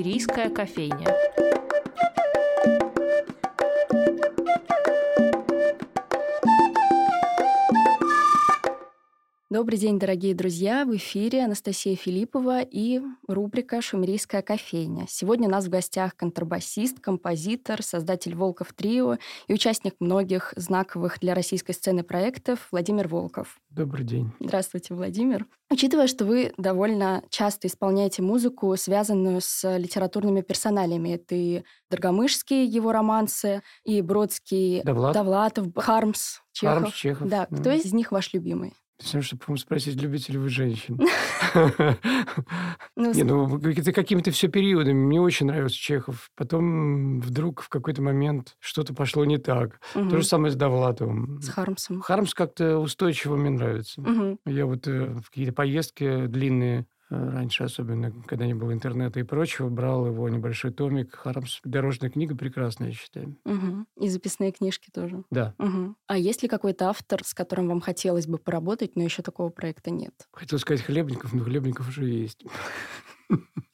Шумерийская кофейня. Добрый день, дорогие друзья! В эфире Анастасия Филиппова и рубрика «Шумерийская кофейня». Сегодня у нас в гостях контрабасист, композитор, создатель «Волков Трио» и участник многих знаковых для российской сцены проектов Владимир Волков. Добрый день. Здравствуйте, Владимир. Учитывая, что вы довольно часто исполняете музыку, связанную с литературными персоналиями, это и Драгомышские его романсы, и Бродский, Довлат. Довлатов, Хармс, Чехов. Хармс, Чехов. Да, кто из них ваш любимый? Всем, чтобы по спросить, любите ли вы женщин. Ну, Не, ну, это какими-то все периодами. Мне очень нравился Чехов. Потом вдруг в какой-то момент что-то пошло не так. То же самое с Довлатовым. С Хармсом. Хармс как-то устойчиво мне нравится. Я вот э, в какие-то поездки длинные, раньше особенно, когда не было интернета и прочего, брал его небольшой томик. Хармс, дорожная книга прекрасная, я считаю. Мгм. И записные книжки тоже. Да. Мгм. А есть ли какой-то автор, с которым вам хотелось бы поработать, но еще такого проекта нет? Хотел сказать Хлебников, но Хлебников уже есть.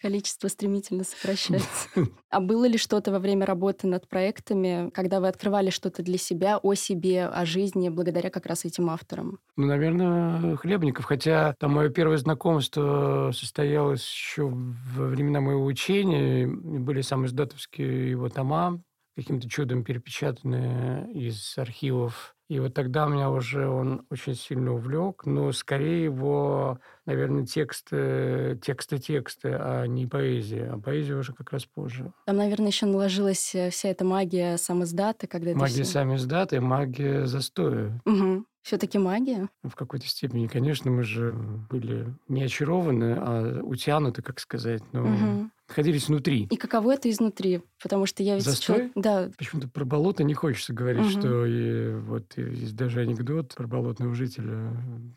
Количество стремительно сокращается. А было ли что-то во время работы над проектами, когда вы открывали что-то для себя, о себе, о жизни, благодаря как раз этим авторам? Ну, наверное, Хлебников. Хотя там мое первое знакомство состоялось еще во времена моего учения. Были самые издатовские его тома, каким-то чудом перепечатанные из архивов. И вот тогда меня уже он очень сильно увлек, но скорее его, наверное, тексты, тексты-тексты, а не поэзия. А поэзия уже как раз позже. Там, наверное, еще наложилась э, вся эта магия самоздата, когда Магия всё- сами издаты, магия застоя. Все-таки магия? В какой-то степени, конечно, мы же были не очарованы, а утянуты, как сказать, но Мгм. Находились внутри. И каково это изнутри? Потому что я ведь... Застой? чё- Да. Почему-то про болото не хочется говорить, Мгм. что и вот есть даже анекдот про болотного жителя,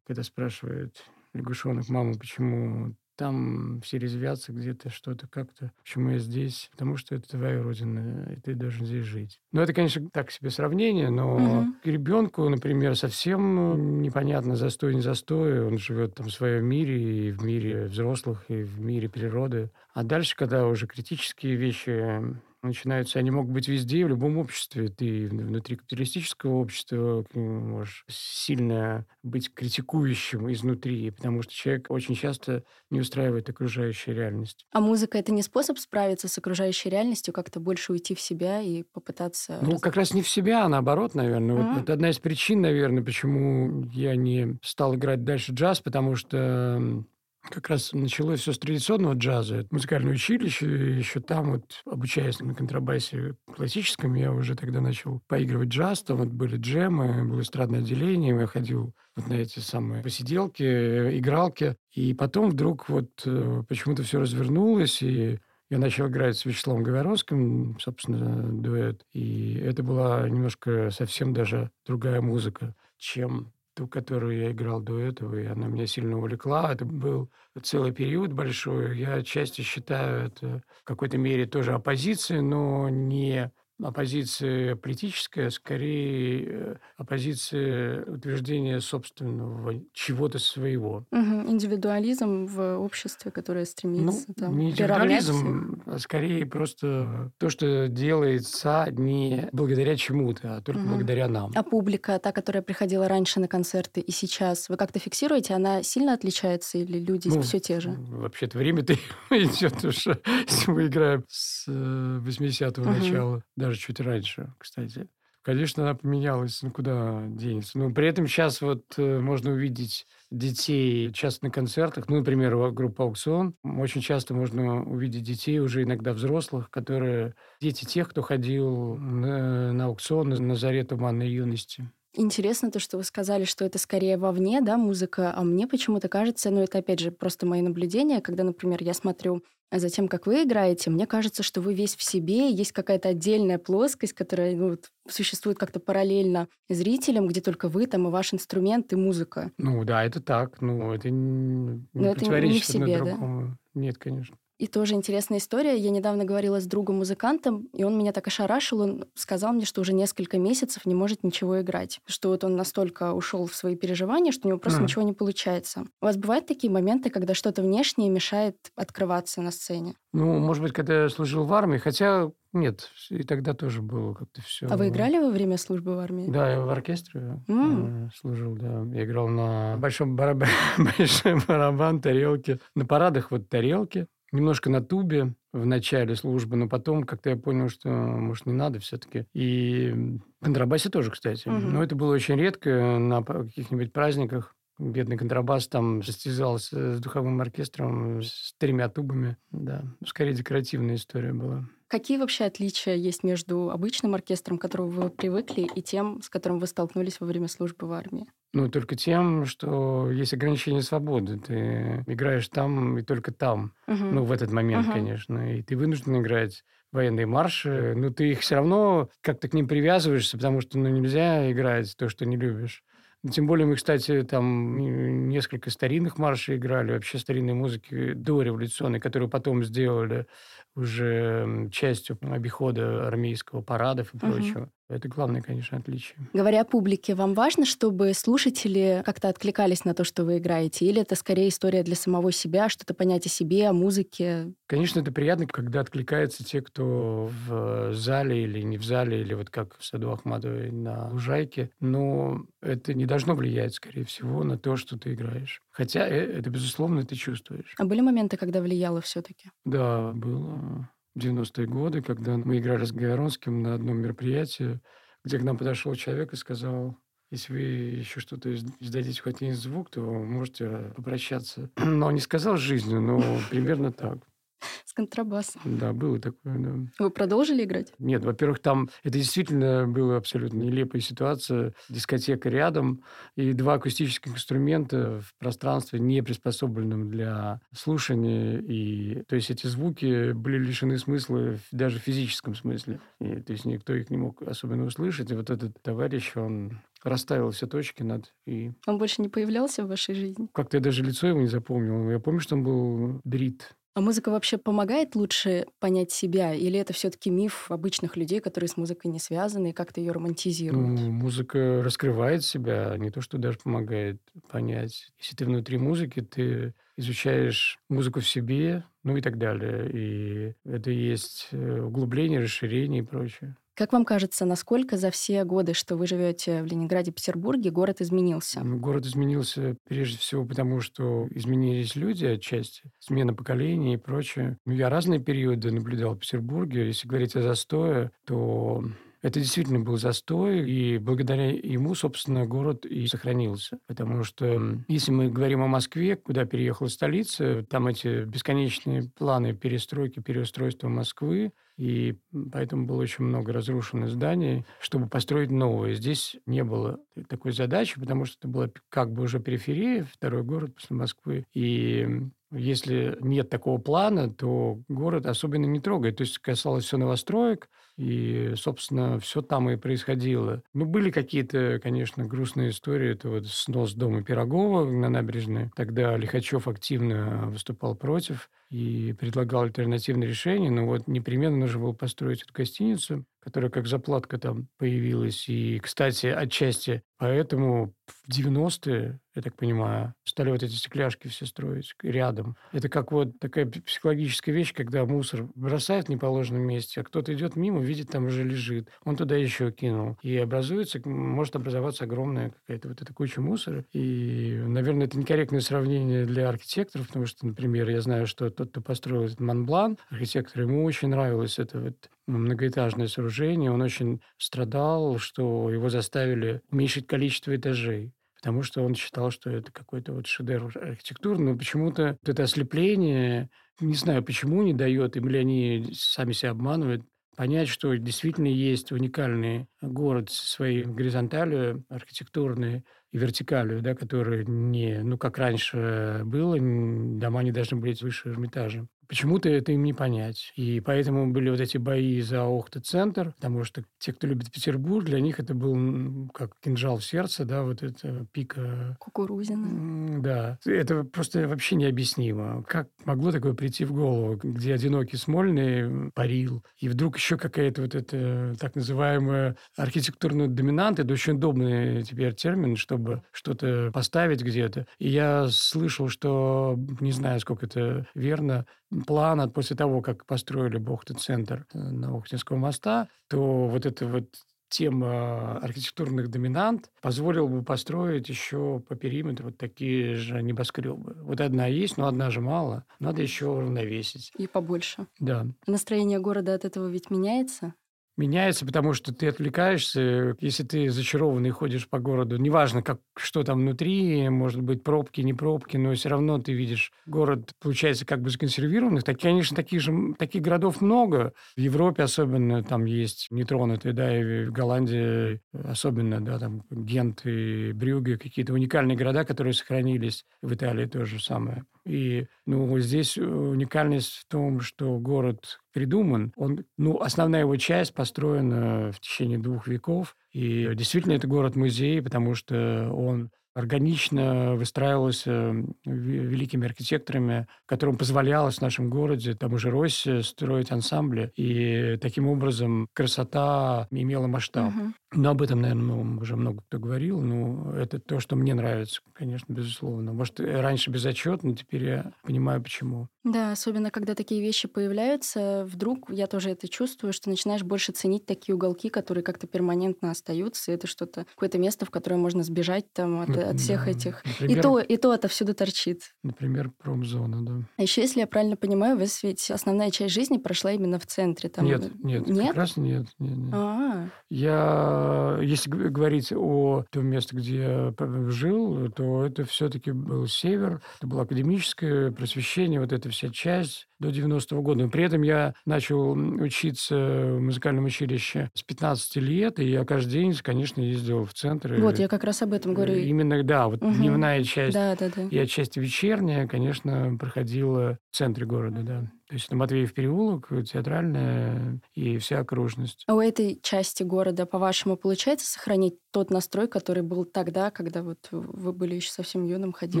когда спрашивает лягушонок маму, почему там все резвятся где-то, что-то как-то. Почему я здесь? Потому что это твоя родина, и ты должен здесь жить. Ну, это, конечно, так себе сравнение, но к ребенку, например, совсем непонятно, застой, не застой. Он живет там в своем мире, и в мире взрослых, и в мире природы. А дальше, когда уже критические вещи начинаются, они могут быть везде, в любом обществе. Ты внутри капиталистического общества можешь сильно быть критикующим изнутри, потому что человек очень часто не устраивает окружающая реальность. А музыка — это не способ справиться с окружающей реальностью, как-то больше уйти в себя и попытаться... Ну, раз- как раз не в себя, а наоборот, наверное. Вот Мгм. это одна из причин, наверное, почему я не стал играть дальше джаз, потому что как раз началось все с традиционного джаза. Это музыкальное училище, еще там вот, обучаясь на контрабасе классическом, я уже тогда начал поигрывать джаз, там вот были джемы, было эстрадное отделение, я ходил вот на эти самые посиделки, э, игралки, и потом вдруг вот э, почему-то все развернулось, и я начал играть с Вячеславом Говоронским, собственно, дуэт. И это была немножко совсем даже другая музыка, чем ту, которую я играл до этого, и она меня сильно увлекла. Это был целый период большой. Я отчасти считаю это в какой-то мере тоже оппозицией, но не оппозиция политическая, скорее э, оппозиция утверждения собственного чего-то своего. Мгм. Индивидуализм в обществе, которое Ну, стремится там, не индивидуализм, а скорее просто то, что делается не благодаря чему-то, а только Мгм. благодаря нам. А публика, та, которая приходила раньше на концерты и сейчас, вы как-то фиксируете, она сильно отличается или люди Ну, все те же? Вообще-то время-то идет уже, если мы играем с э, 80-го Мгм. начала, даже чуть раньше, кстати. Конечно, она поменялась, ну куда денется. Но при этом сейчас вот э, можно увидеть детей часто на концертах, ну, например, группа «Аукцион». Очень часто можно увидеть детей, уже иногда взрослых, которые... Дети тех, кто ходил на, на аукцион на заре туманной юности. Интересно то, что вы сказали, что это скорее вовне, да, музыка, а мне почему-то кажется, ну это опять же просто мои наблюдения, когда, например, я смотрю за тем, как вы играете, мне кажется, что вы весь в себе, есть какая-то отдельная плоскость, которая ну, вот, существует как-то параллельно зрителям, где только вы там и ваш инструмент, и музыка. Ну да, это так. Ну, это не, не Но это не в себе, одно да? другому. Нет, конечно. И тоже интересная история. Я недавно говорила с другом-музыкантом, и он меня так ошарашил. Он сказал мне, что уже несколько месяцев не может ничего играть. Что вот он настолько ушел в свои переживания, что у него просто mm. ничего не получается. У вас бывают такие моменты, когда что-то внешнее мешает открываться на сцене? Ну, может быть, когда я служил в армии, хотя нет, и тогда тоже было как-то все. А вы играли во время службы в армии? Да, я в оркестре mm. служил, да. Я играл на большом барабане, большой барабан, тарелки. На парадах вот тарелки немножко на тубе в начале службы, но потом как-то я понял, что, может, не надо все-таки. И контрабасе тоже, кстати. Угу. Но это было очень редко на каких-нибудь праздниках. Бедный контрабас там состязался с духовым оркестром с тремя тубами. Да, скорее декоративная история была. Какие вообще отличия есть между обычным оркестром, к которому вы привыкли, и тем, с которым вы столкнулись во время службы в армии? Ну, только тем, что есть ограничение свободы. Ты играешь там и только там. Угу. Ну, в этот момент, угу. конечно. И ты вынужден играть военные марши, но ты их все равно как-то к ним привязываешься, потому что ну, нельзя играть то, что не любишь. Тем более мы, кстати, там несколько старинных маршей играли, вообще старинной музыки дореволюционной, которую потом сделали уже частью обихода армейского парадов и прочего. Это главное, конечно, отличие. Говоря о публике, вам важно, чтобы слушатели как-то откликались на то, что вы играете? Или это скорее история для самого себя, что-то понять о себе, о музыке? Конечно, это приятно, когда откликаются те, кто в зале или не в зале, или вот как в саду Ахматовой на лужайке. Но это не должно влиять, скорее всего, на то, что ты играешь. Хотя э, это, безусловно, ты чувствуешь. А были моменты, когда влияло все-таки? Да, было. 90-е годы, когда мы играли с Гаверонским на одном мероприятии, где к нам подошел человек и сказал, если вы еще что-то издадите хоть один звук, то можете попрощаться. Но он не сказал жизнью, но примерно так. С контрабасом. Да, было такое, да. Вы продолжили играть? Нет, во-первых, там это действительно была абсолютно нелепая ситуация. Дискотека рядом и два акустических инструмента в пространстве, не приспособленном для слушания. И, то есть эти звуки были лишены смысла даже в физическом смысле. И, то есть никто их не мог особенно услышать. И вот этот товарищ, он расставил все точки над «и». Он больше не появлялся в вашей жизни? Как-то я даже лицо его не запомнил. Я помню, что он был брит. А музыка вообще помогает лучше понять себя? Или это все-таки миф обычных людей, которые с музыкой не связаны и как-то ее романтизируют? Ну, музыка раскрывает себя, не то, что даже помогает понять. Если ты внутри музыки, ты изучаешь музыку в себе, ну и так далее. И это есть э, углубление, расширение и прочее. Как вам кажется, насколько за все годы, что вы живете в Ленинграде, Петербурге, город изменился? Город изменился прежде всего потому, что изменились люди отчасти, смена поколений и прочее. Ну, я разные периоды наблюдал в Петербурге. Если говорить о застое, то это действительно был застой, и благодаря ему, собственно, город и сохранился. Потому что если мы говорим о Москве, куда переехала столица, там эти бесконечные планы перестройки, переустройства Москвы, и поэтому было очень много разрушенных зданий, чтобы построить новые. Здесь не было такой задачи, потому что это была как бы уже периферия, второй город после Москвы. И если нет такого плана, то город особенно не трогает. То есть касалось все новостроек, и, собственно, все там и происходило. Ну, были какие-то, конечно, грустные истории. Это вот снос дома Пирогова на набережной. Тогда Лихачев активно выступал против и предлагал альтернативные решения. Но вот непременно нужно было построить эту гостиницу, которая как заплатка там появилась. И, кстати, отчасти поэтому в 90-е, я так понимаю, стали вот эти стекляшки все строить рядом. Это как вот такая психологическая вещь, когда мусор бросает в неположенном месте, а кто-то идет мимо, видит, там уже лежит. Он туда еще кинул. И образуется, может образоваться огромная какая-то вот эта куча мусора. И, наверное, это некорректное сравнение для архитекторов, потому что, например, я знаю, что тот, кто построил этот Монблан, архитектор, ему очень нравилось это вот многоэтажное сооружение. Он очень страдал, что его заставили уменьшить количество этажей потому что он считал, что это какой-то вот шедевр архитектуры, но почему-то вот это ослепление, не знаю, почему не дает, или они сами себя обманывают, понять, что действительно есть уникальный город со своей горизонталью архитектурной и вертикалью, да, которые не, ну, как раньше было, дома не должны быть выше Эрмитажа. Почему-то это им не понять. И поэтому были вот эти бои за Охта-центр, потому что те, кто любит Петербург, для них это был как кинжал в сердце, да, вот это пика... Кукурузина. Да. Это просто вообще необъяснимо. Как могло такое прийти в голову, где одинокий Смольный парил, и вдруг еще какая-то вот эта так называемая архитектурная доминанта, это очень удобный теперь термин, чтобы что-то поставить где-то. И я слышал, что, не знаю, сколько это верно, плана после того, как построили Бохты-центр э, на Охтинского моста, то вот эта вот тема архитектурных доминант позволила бы построить еще по периметру вот такие же небоскребы. Вот одна есть, но одна же мало. Надо еще равновесить. И побольше. Да. Настроение города от этого ведь меняется? Меняется, потому что ты отвлекаешься. Если ты зачарованный ходишь по городу, неважно, как, что там внутри, может быть, пробки, не пробки, но все равно ты видишь город, получается, как бы законсервированных. Так, конечно, таких же таких городов много. В Европе особенно там есть нетронутые, да, и в Голландии особенно, да, там Гент и Брюге, какие-то уникальные города, которые сохранились. В Италии то же самое. И ну, здесь уникальность в том, что город придуман. Он, ну, основная его часть построена в течение двух веков. И действительно это город-музей, потому что он органично выстраивался великими архитекторами, которым позволялось в нашем городе, тому же Росси, строить ансамбли. И таким образом красота имела масштаб. Угу. Но об этом, наверное, ну, уже много кто говорил. Но это то, что мне нравится, конечно, безусловно. Может, раньше безотчетно, теперь я понимаю, почему. Да, особенно когда такие вещи появляются, вдруг я тоже это чувствую, что начинаешь больше ценить такие уголки, которые как-то перманентно остаются. Это что-то, какое-то место, в которое можно сбежать там от, от всех да. этих. Например, и то, и то отовсюду торчит. Например, промзона, да. А еще, если я правильно понимаю, вы ведь основная часть жизни прошла именно в центре. Там... Нет, нет, нет, как раз нет. нет, нет. А-а-а. Я Э, если говорить о том месте, где я жил, то это все-таки был север, это было академическое просвещение, вот эта вся часть до 90-го года. При этом я начал учиться в музыкальном училище с 15 лет, и я каждый день, конечно, ездил в центр. Вот, я как раз об этом говорю. Именно, да, вот угу. дневная часть да, да, да. и отчасти вечерняя, конечно, проходила в центре города, да. То есть это Матвеев переулок, театральная и вся окружность. А у этой части города, по-вашему, получается сохранить тот настрой, который был тогда, когда вот вы были еще совсем юным, ходили?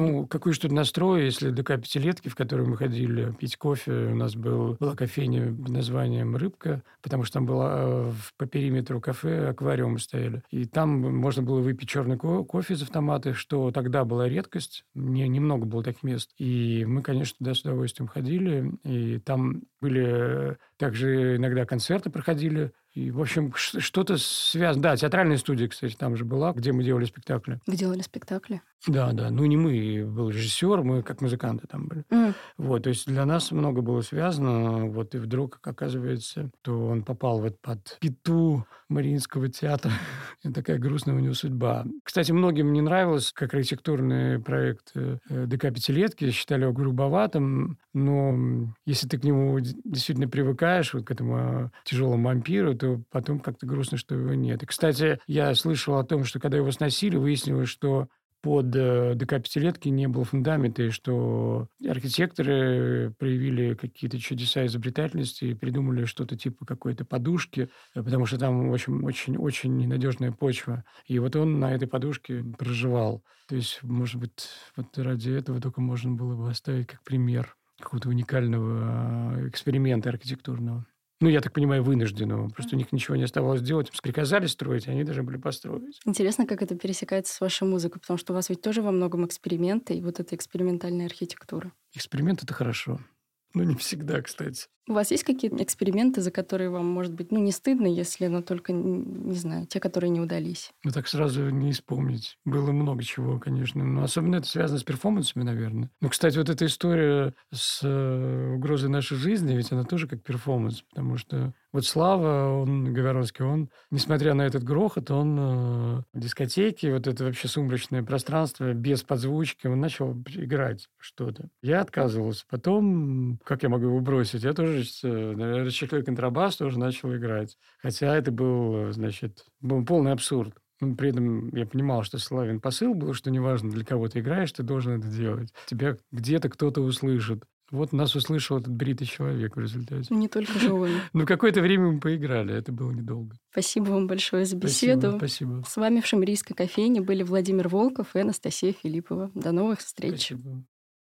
Ну, какой же тут настрой, если ДК пятилетки, в которую мы ходили пить кофе, у нас был, была кофейня под названием «Рыбка», потому что там было э, по периметру кафе аквариумы стояли. И там можно было выпить черный кофе из автомата, что тогда была редкость. Не, немного было таких мест. И мы, конечно, туда с удовольствием ходили. И там были также иногда концерты проходили. И, в общем, что-то связано. Да, театральная студия, кстати, там же была, где мы делали спектакли. Вы делали спектакли? Да, да. Ну, не мы, был режиссер, мы как музыканты там были. Mm. Вот, то есть для нас много было связано. Вот, и вдруг, оказывается, то он попал вот под пету Мариинского театра. и такая грустная у него судьба. Кстати, многим не нравилось, как архитектурный проект э, ДК «Пятилетки». Считали его грубоватым. Но если ты к нему действительно привыкаешь, вот к этому э, тяжелому вампиру, то то потом как-то грустно, что его нет. И, кстати, я слышал о том, что когда его сносили, выяснилось, что под э, ДК пятилетки не было фундамента, и что архитекторы проявили какие-то чудеса изобретательности и придумали что-то типа какой-то подушки, потому что там очень-очень-очень ненадежная почва. И вот он на этой подушке проживал. То есть, может быть, вот ради этого только можно было бы оставить как пример какого-то уникального э, эксперимента архитектурного. Ну, я так понимаю, вынужденного. Просто у них ничего не оставалось делать. Им приказали строить, и они должны были построить. Интересно, как это пересекается с вашей музыкой, потому что у вас ведь тоже во многом эксперименты, и вот эта экспериментальная архитектура. Эксперимент — это хорошо. Но не всегда, кстати. У вас есть какие-то эксперименты, за которые вам, может быть, ну, не стыдно, если, но только, не знаю, те, которые не удались? Ну, так сразу не вспомнить. Было много чего, конечно. Но особенно это связано с перформансами, наверное. Ну, кстати, вот эта история с э, угрозой нашей жизни, ведь она тоже как перформанс, потому что вот Слава, он, Говоронский, он, несмотря на этот грохот, он э, в дискотеке, вот это вообще сумрачное пространство, без подзвучки, он начал играть что-то. Я отказывался. Потом, как я могу его бросить? Я тоже тоже расчехлил контрабас, тоже начал играть. Хотя это был, значит, был полный абсурд. Но при этом я понимал, что Славин посыл был, что неважно, для кого ты играешь, ты должен это делать. Тебя где-то кто-то услышит. Вот нас услышал этот бритый человек в результате. Не только же он. Ну, какое-то время мы поиграли, это было недолго. Спасибо вам большое за беседу. Спасибо, спасибо. С вами в Шамрийской кофейне были Владимир Волков и Анастасия Филиппова. До новых встреч. Спасибо.